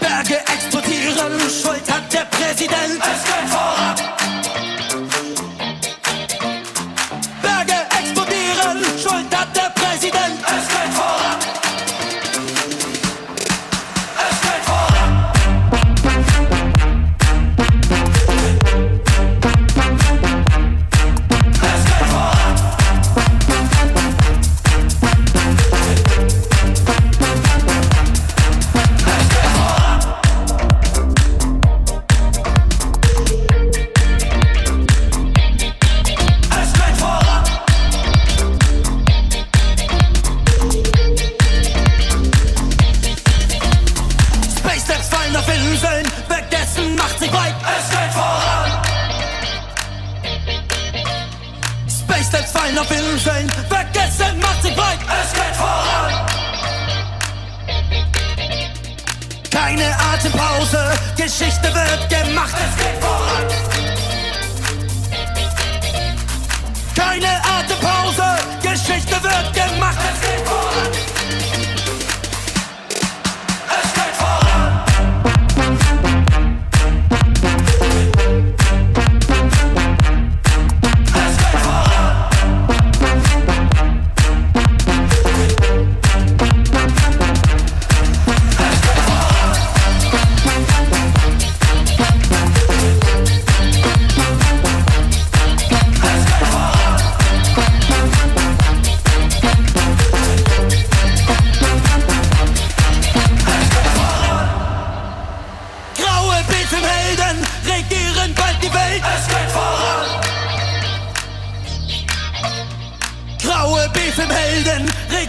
Berge explodieren, Schuld hat der Präsident. Es geht voran.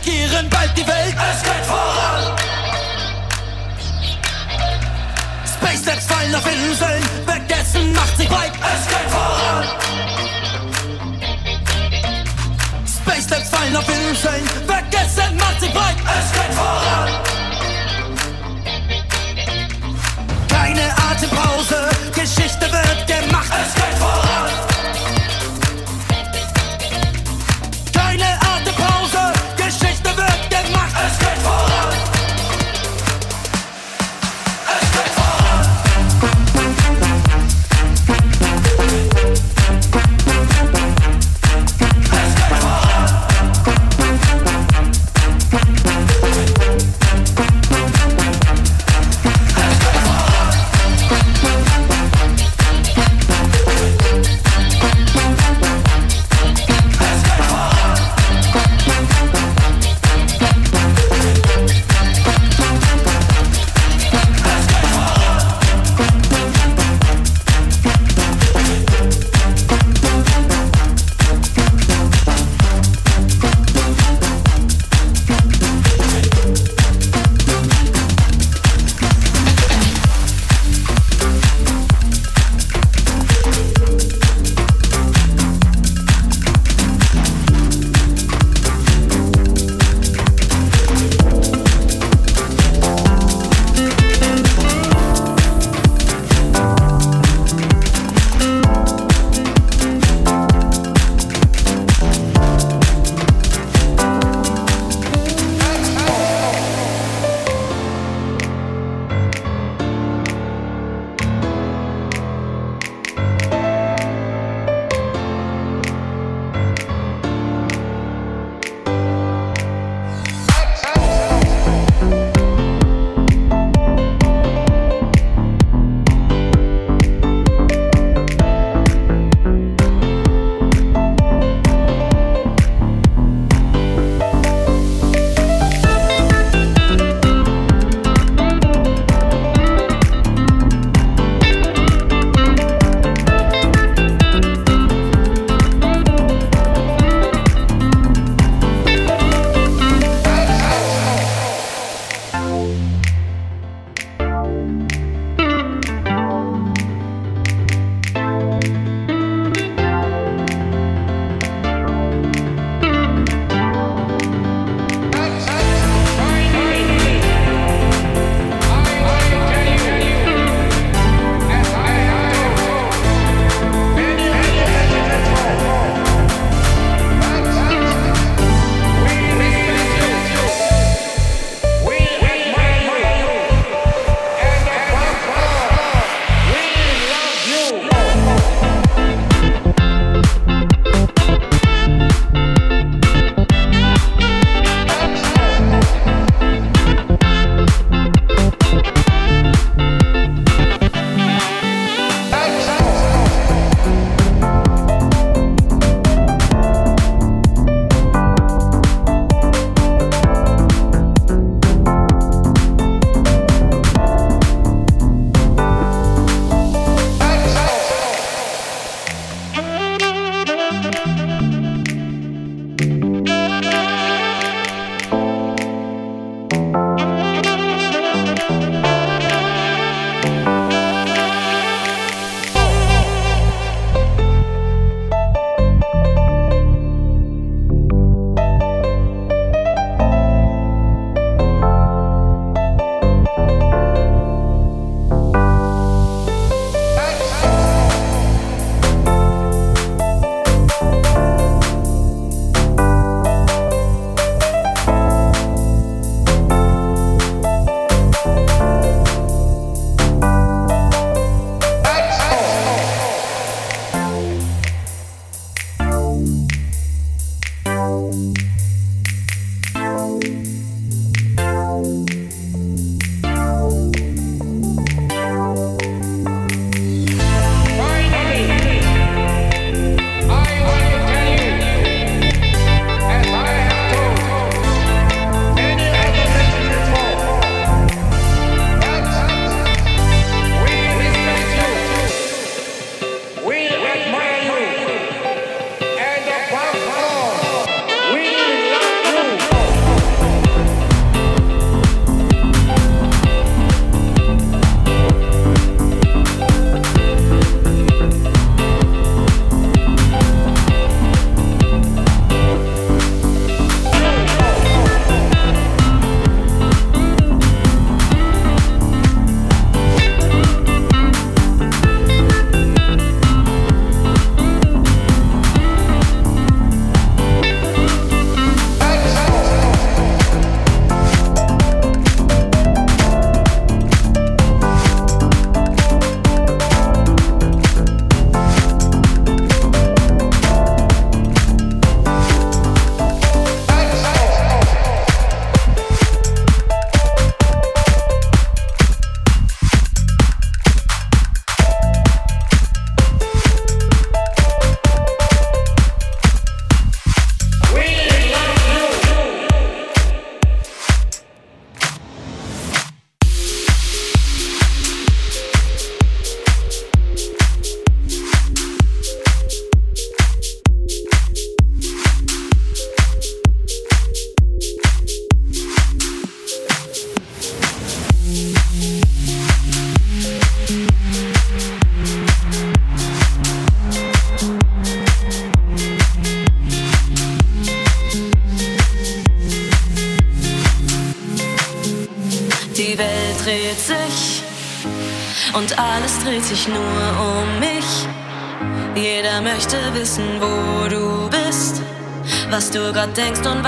regieren bald die Welt. Es geht voran. Space fallen auf Inseln, vergessen macht sich breit. Es geht voran. Space fallen auf Inseln, vergessen macht sich breit. Es geht voran. Keine Atempause, Geschichte wird gemacht. Es geht voran.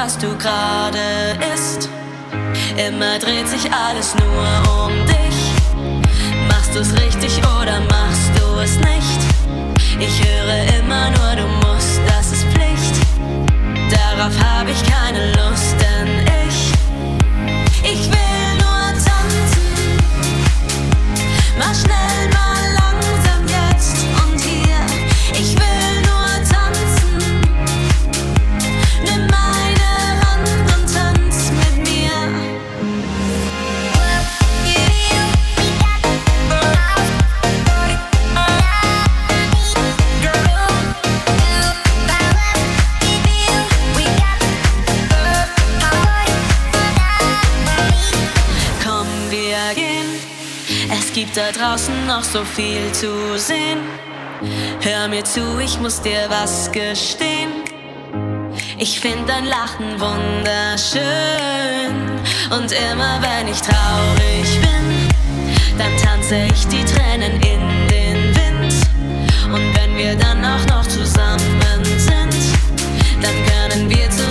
Was du gerade isst. Immer dreht sich alles nur um so viel zu sehen. Hör mir zu, ich muss dir was gestehen. Ich find dein Lachen wunderschön. Und immer wenn ich traurig bin, dann tanze ich die Tränen in den Wind. Und wenn wir dann auch noch zusammen sind, dann können wir zusammen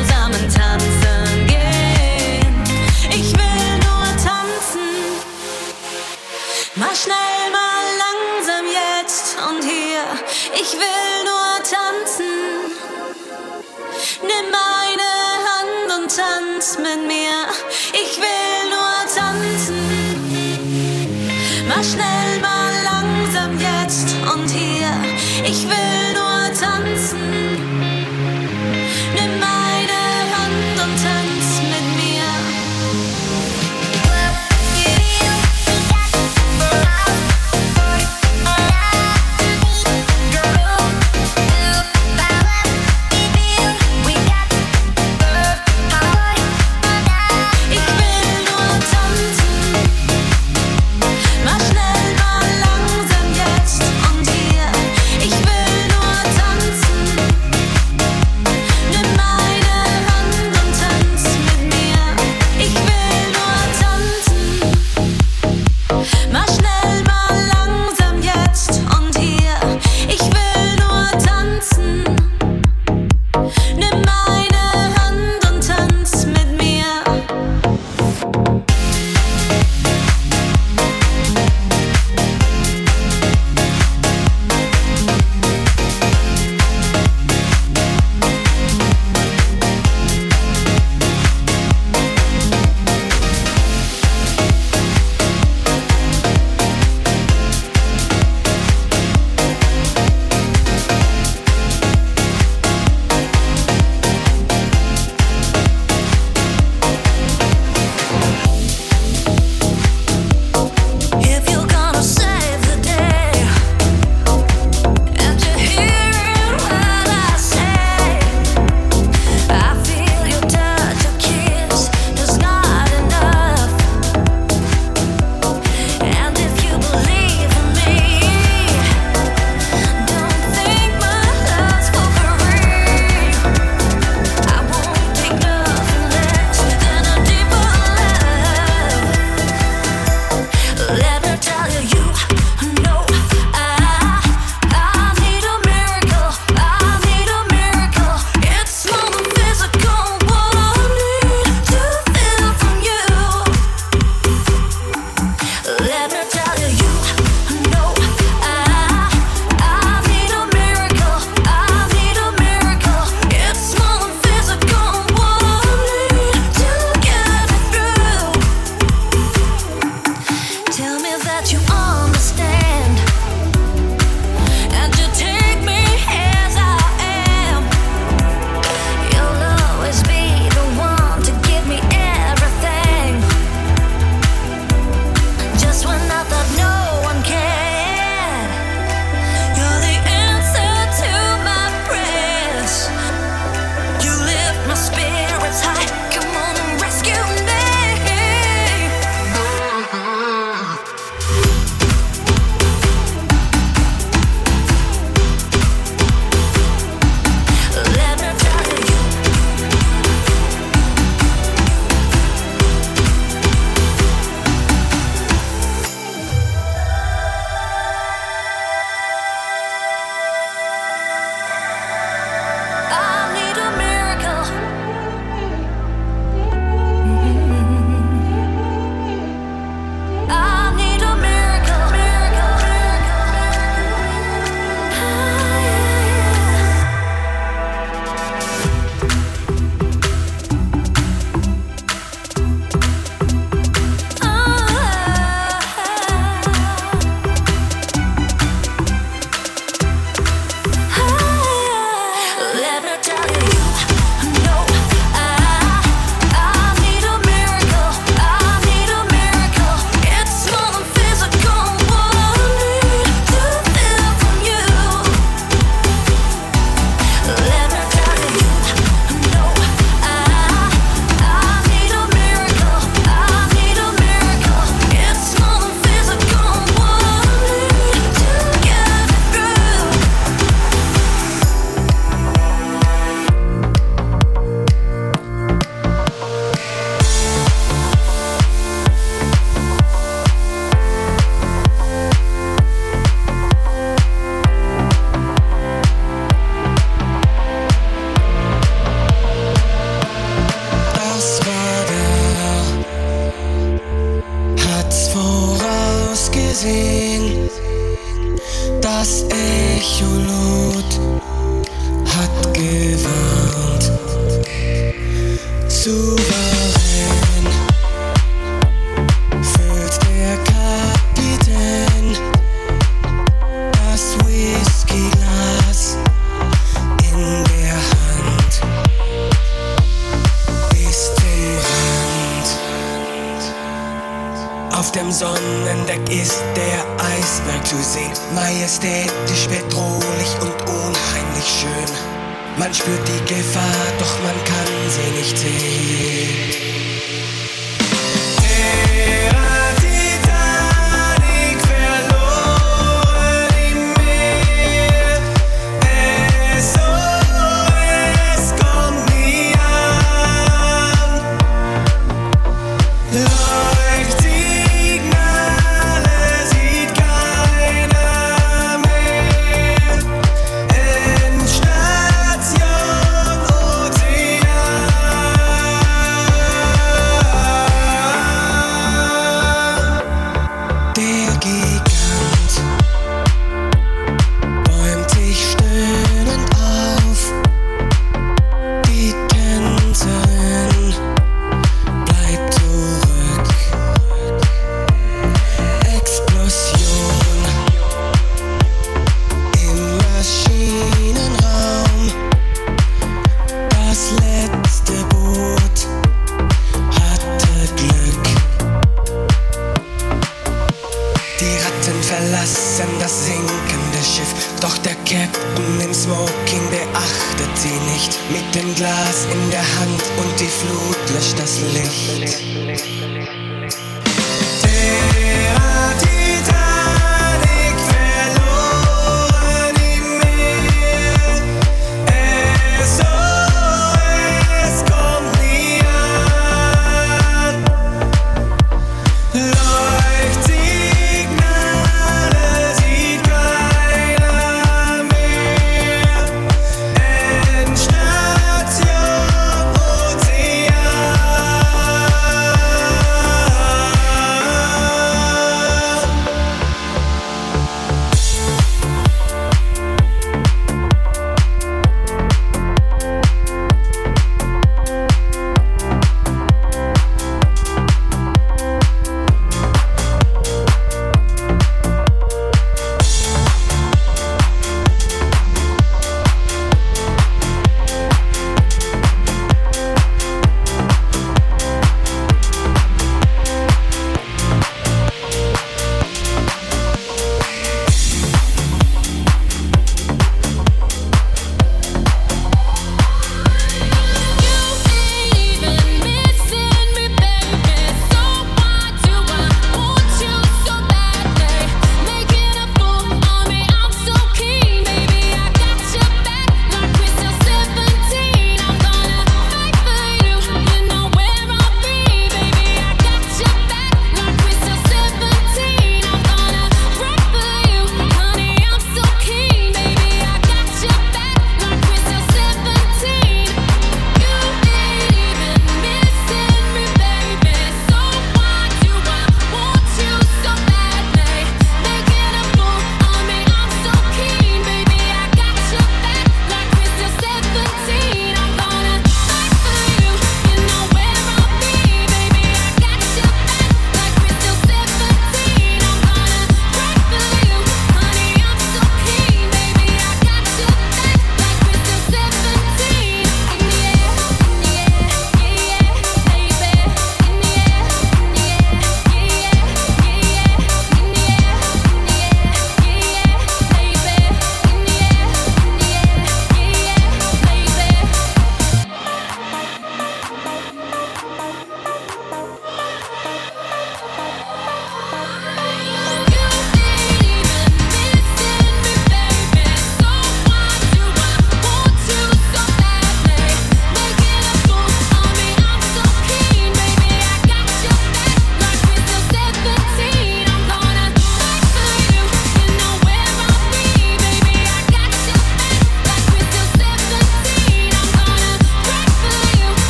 never tell you.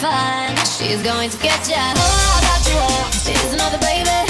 fine. She's going to get ya. Oh, I got you. She's another baby.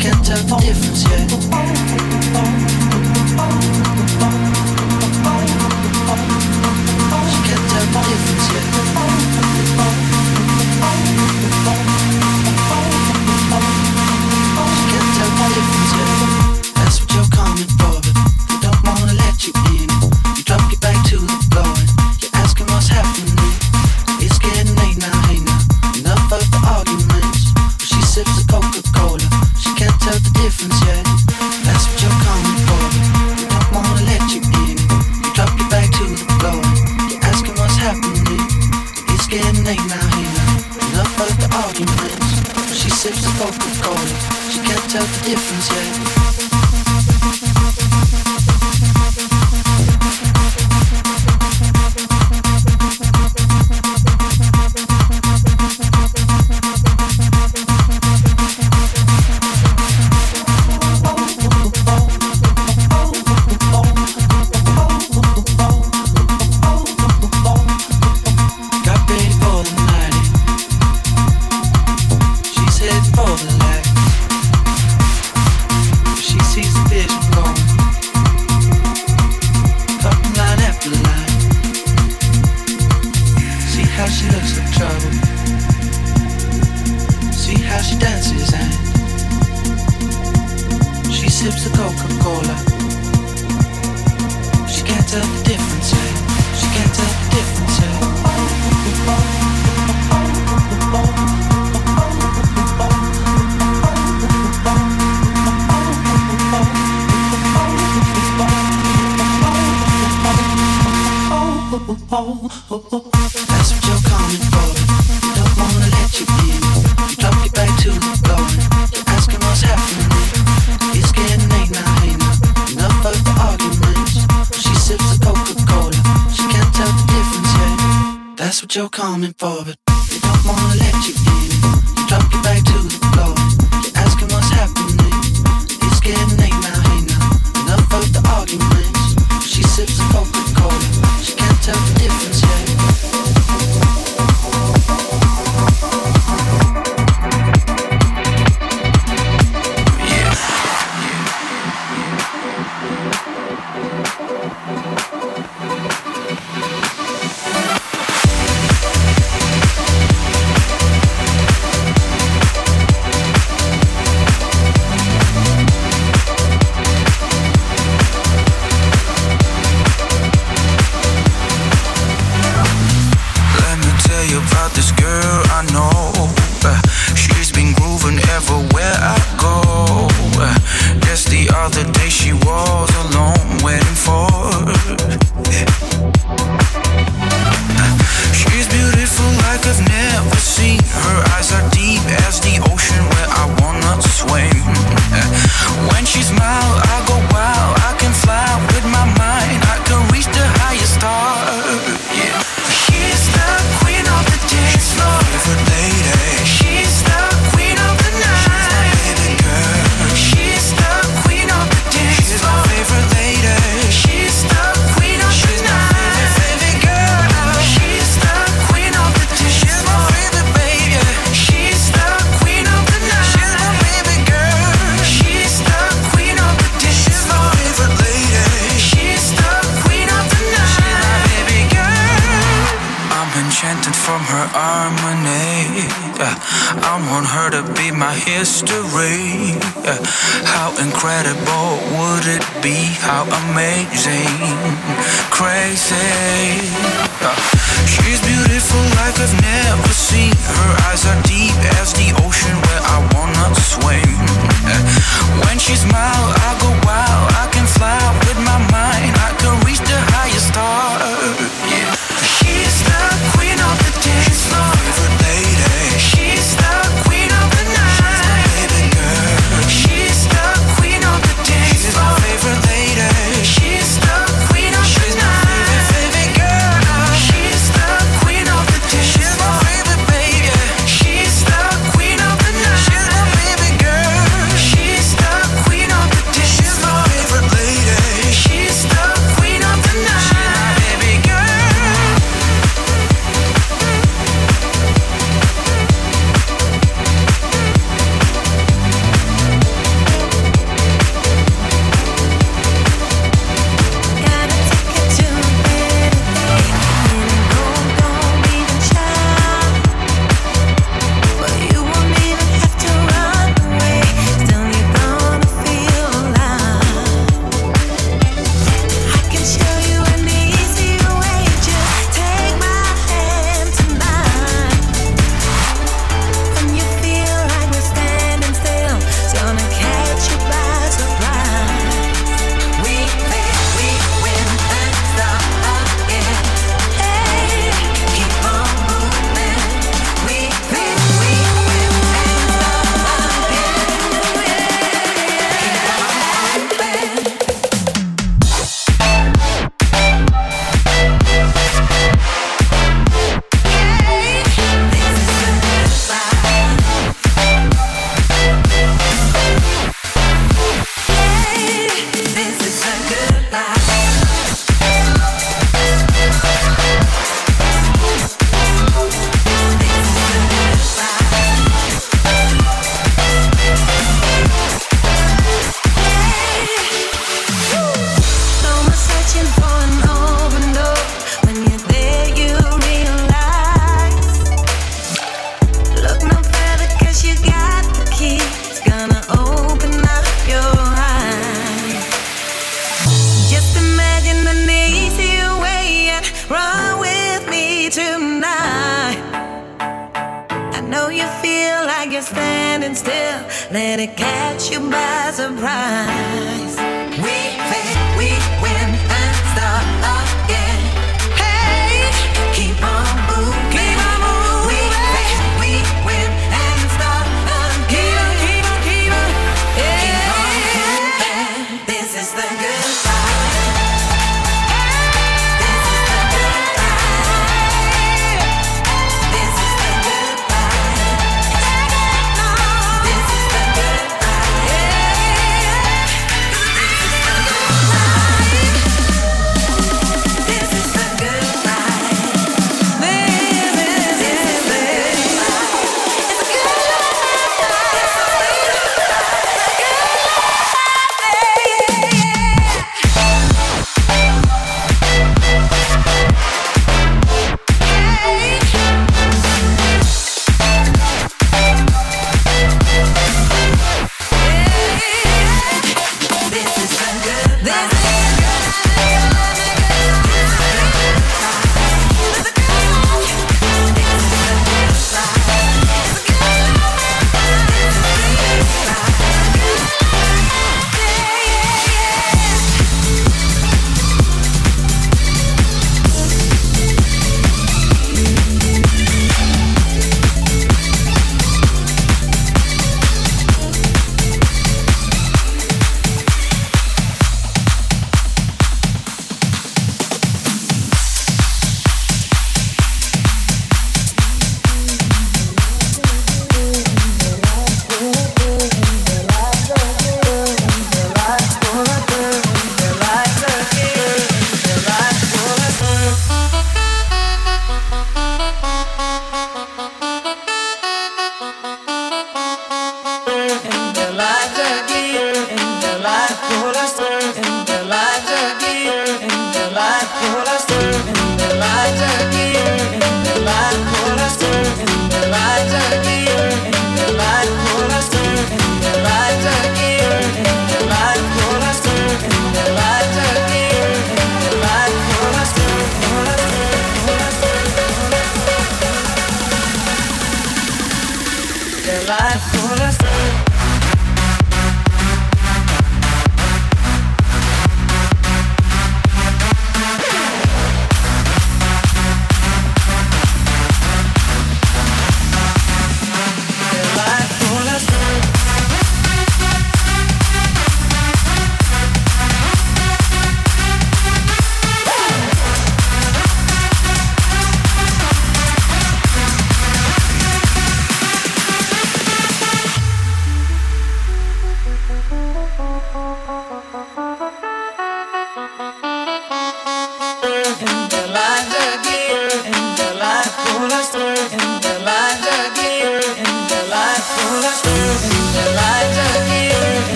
week-end avant les frontières. standing still. Let it catch you by surprise.